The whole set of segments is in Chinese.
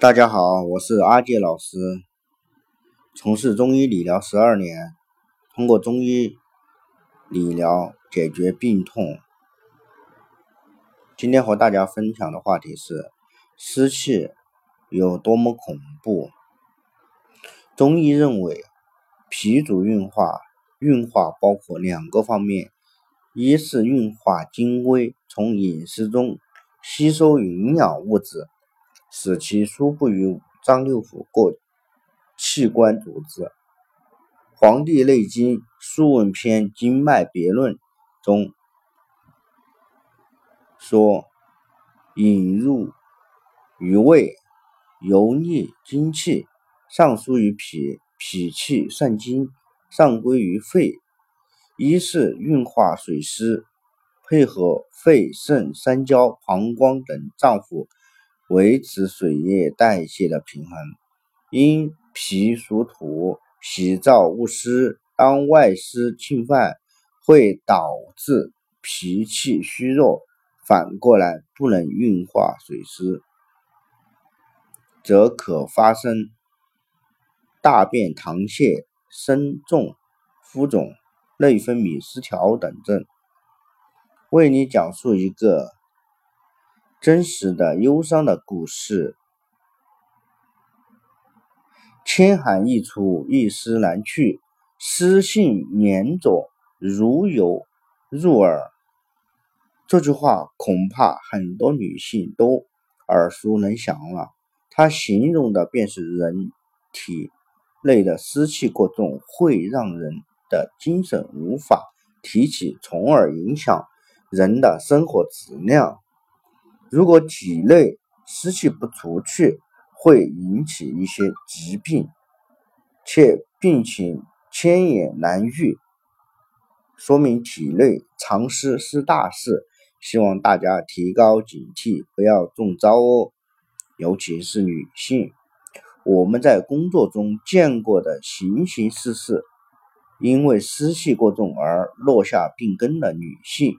大家好，我是阿杰老师，从事中医理疗十二年，通过中医理疗解决病痛。今天和大家分享的话题是湿气有多么恐怖。中医认为，脾主运化，运化包括两个方面，一是运化精微，从饮食中吸收营养物质。使其输布于五脏六腑各器官组织，《黄帝内经·素问篇·经脉别论》中说：“引入于胃，游逆精气，上输于脾，脾气散精，上归于肺。一是运化水湿，配合肺、肾、三焦、膀胱等脏腑。”维持水液代谢的平衡。因脾属土，喜燥恶湿，当外湿侵犯，会导致脾气虚弱，反过来不能运化水湿，则可发生大便溏泻、身重、浮肿、内分泌失调等症。为你讲述一个。真实的忧伤的故事。千寒易出，一湿难去，湿性黏着，如油入耳。这句话恐怕很多女性都耳熟能详了。它形容的便是人体内的湿气过重，会让人的精神无法提起，从而影响人的生活质量。如果体内湿气不除去，会引起一些疾病，且病情牵延难愈，说明体内藏湿是大事。希望大家提高警惕，不要中招哦。尤其是女性，我们在工作中见过的形形色色，因为湿气过重而落下病根的女性，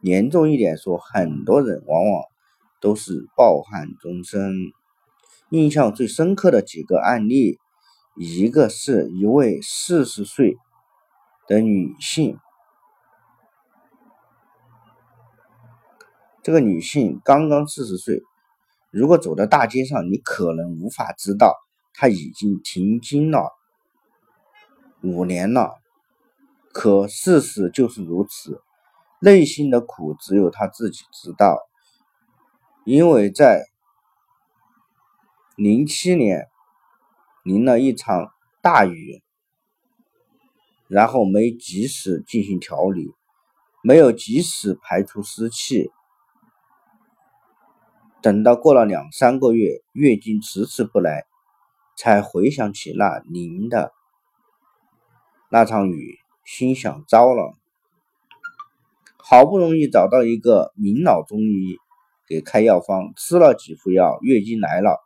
严重一点说，很多人往往。都是抱憾终生。印象最深刻的几个案例，一个是一位四十岁的女性，这个女性刚刚四十岁，如果走在大街上，你可能无法知道她已经停经了五年了。可事实就是如此，内心的苦只有她自己知道。因为在零七年淋了一场大雨，然后没及时进行调理，没有及时排出湿气，等到过了两三个月，月经迟迟不来，才回想起那淋的那场雨，心想糟了，好不容易找到一个名老中医。给开药方，吃了几副药，月经来了。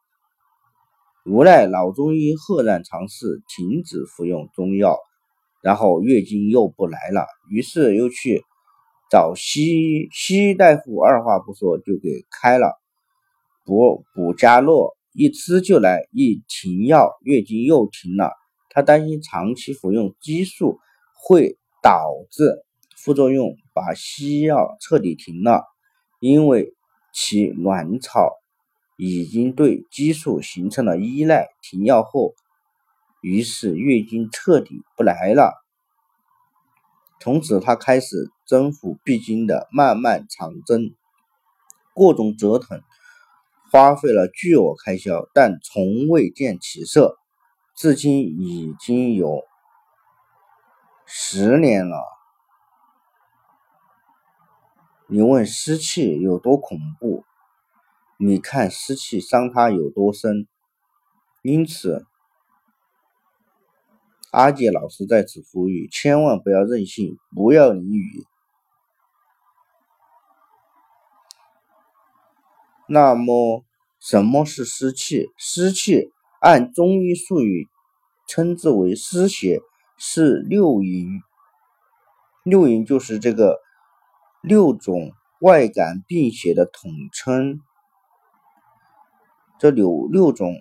无奈老中医赫然尝试停止服用中药，然后月经又不来了。于是又去找西医，西医大夫二话不说就给开了补补加诺，一吃就来，一停药，月经又停了。他担心长期服用激素会导致副作用，把西药彻底停了，因为。其卵巢已经对激素形成了依赖，停药后，于是月经彻底不来了。从此，她开始征服必经的漫漫长征，各种折腾，花费了巨额开销，但从未见起色。至今已经有十年了。你问湿气有多恐怖？你看湿气伤他有多深？因此，阿杰老师在此呼吁：千万不要任性，不要淋雨。那么，什么是湿气？湿气按中医术语称之为湿邪，是六淫。六淫就是这个。六种外感病邪的统称，这六六种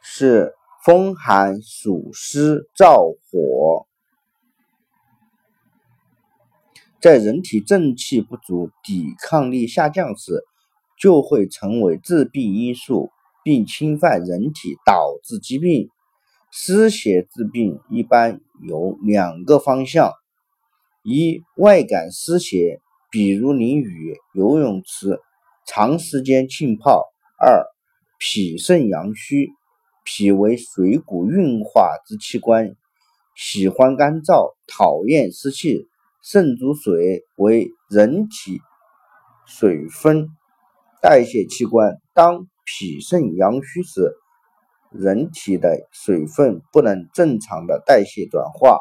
是风寒暑湿燥火，在人体正气不足、抵抗力下降时，就会成为致病因素，并侵犯人体，导致疾病。湿邪治病一般有两个方向：一、外感湿邪，比如淋雨、游泳池长时间浸泡；二、脾肾阳虚，脾为水谷运化之器官，喜欢干燥，讨厌湿气。肾主水，为人体水分代谢器官。当脾肾阳虚时，人体的水分不能正常的代谢转化，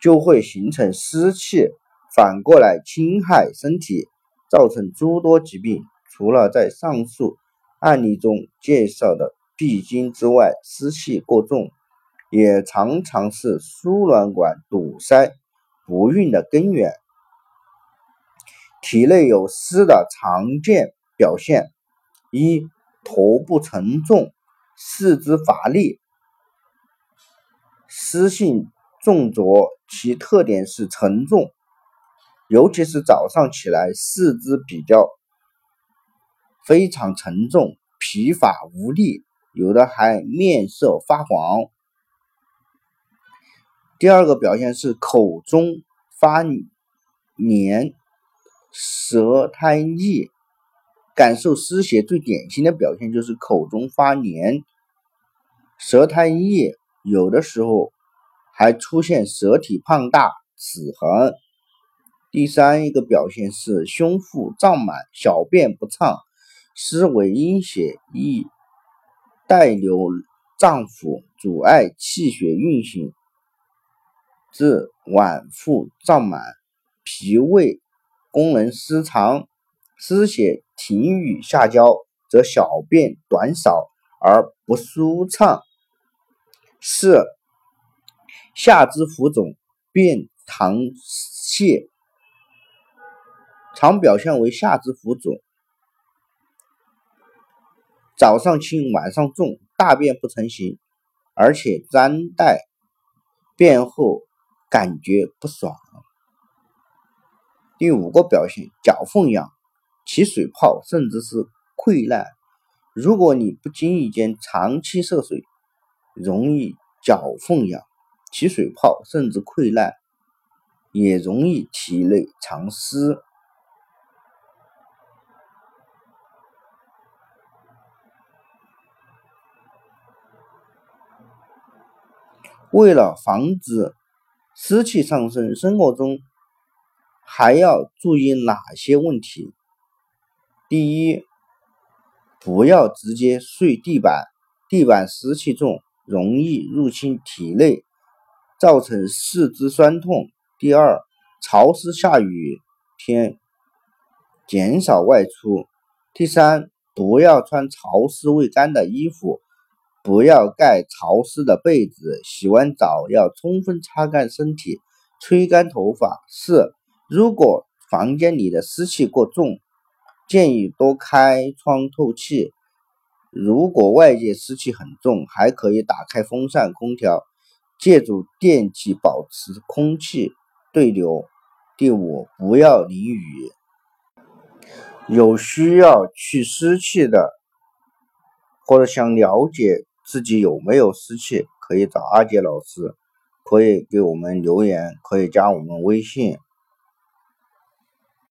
就会形成湿气，反过来侵害身体，造成诸多疾病。除了在上述案例中介绍的闭经之外，湿气过重也常常是输卵管堵塞、不孕的根源。体内有湿的常见表现：一、头部沉重。四肢乏力，湿性重浊，其特点是沉重，尤其是早上起来，四肢比较非常沉重，疲乏无力，有的还面色发黄。第二个表现是口中发黏，舌苔腻。感受湿邪最典型的表现就是口中发黏。舌苔腻，有的时候还出现舌体胖大、齿痕。第三一个表现是胸腹胀满、小便不畅，湿为阴邪，易带流脏腑，阻碍气血运行，致脘腹胀满。脾胃功能失常，湿邪停郁下焦，则小便短少而不舒畅。四下肢浮肿、便溏泻，常表现为下肢浮肿，早上轻晚上重，大便不成形，而且粘带，便后感觉不爽。第五个表现，脚缝痒、起水泡，甚至是溃烂。如果你不经意间长期涉水，容易脚缝痒、起水泡，甚至溃烂，也容易体内藏湿。为了防止湿气上升，生活中还要注意哪些问题？第一，不要直接睡地板，地板湿气重。容易入侵体内，造成四肢酸痛。第二，潮湿下雨天减少外出。第三，不要穿潮湿未干的衣服，不要盖潮湿的被子。洗完澡要充分擦干身体，吹干头发。四，如果房间里的湿气过重，建议多开窗透气。如果外界湿气很重，还可以打开风扇、空调，借助电器保持空气对流。第五，不要淋雨。有需要去湿气的，或者想了解自己有没有湿气，可以找阿杰老师，可以给我们留言，可以加我们微信。